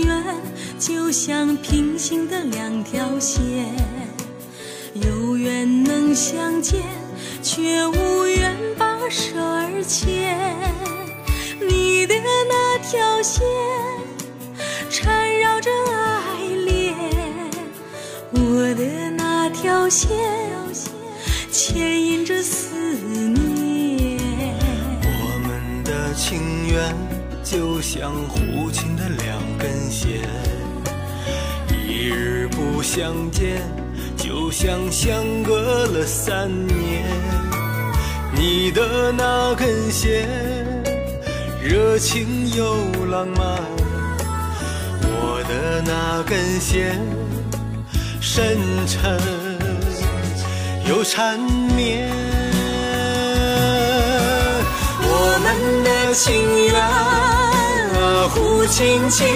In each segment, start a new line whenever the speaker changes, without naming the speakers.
缘就像平行的两条线，有缘能相见，却无缘把手儿牵。你的那条线缠绕着爱恋，我的那条线牵引着思念。
我们的情缘就像互情的两相见，就像相隔了三年。你的那根线，热情又浪漫；我的那根线，深沉又缠绵。我们的情缘啊，互情情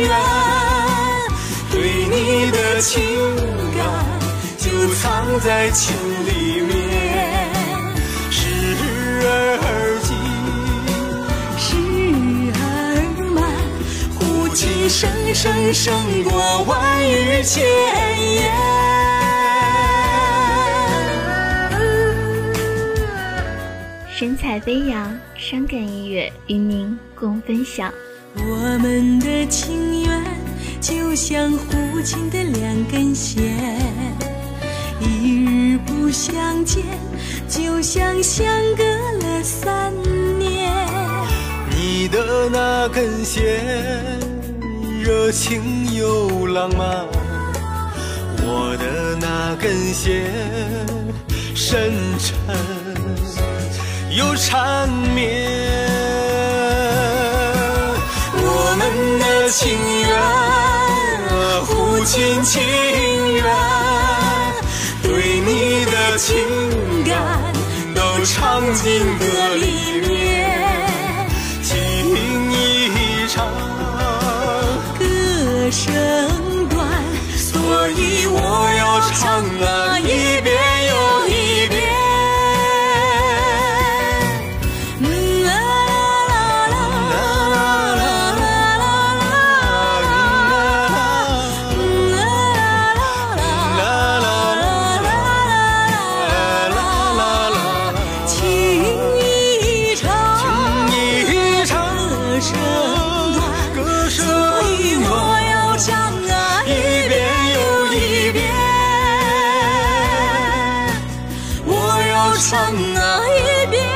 缘。你的情感就藏在情里面，时而急，
时而慢，呼气声声胜过万语千言。
神采飞扬，伤感音乐与您共分享
我们的情。像互情的两根线，一日不相见，就像相隔了三年。
你的那根线，热情又浪漫；我的那根线，深沉又缠绵。我们的情。心情愿，对你的情感都唱进歌里面，情一场，
歌声短，所以我要唱一遍。唱啊，一遍又一遍。我要唱啊，一遍。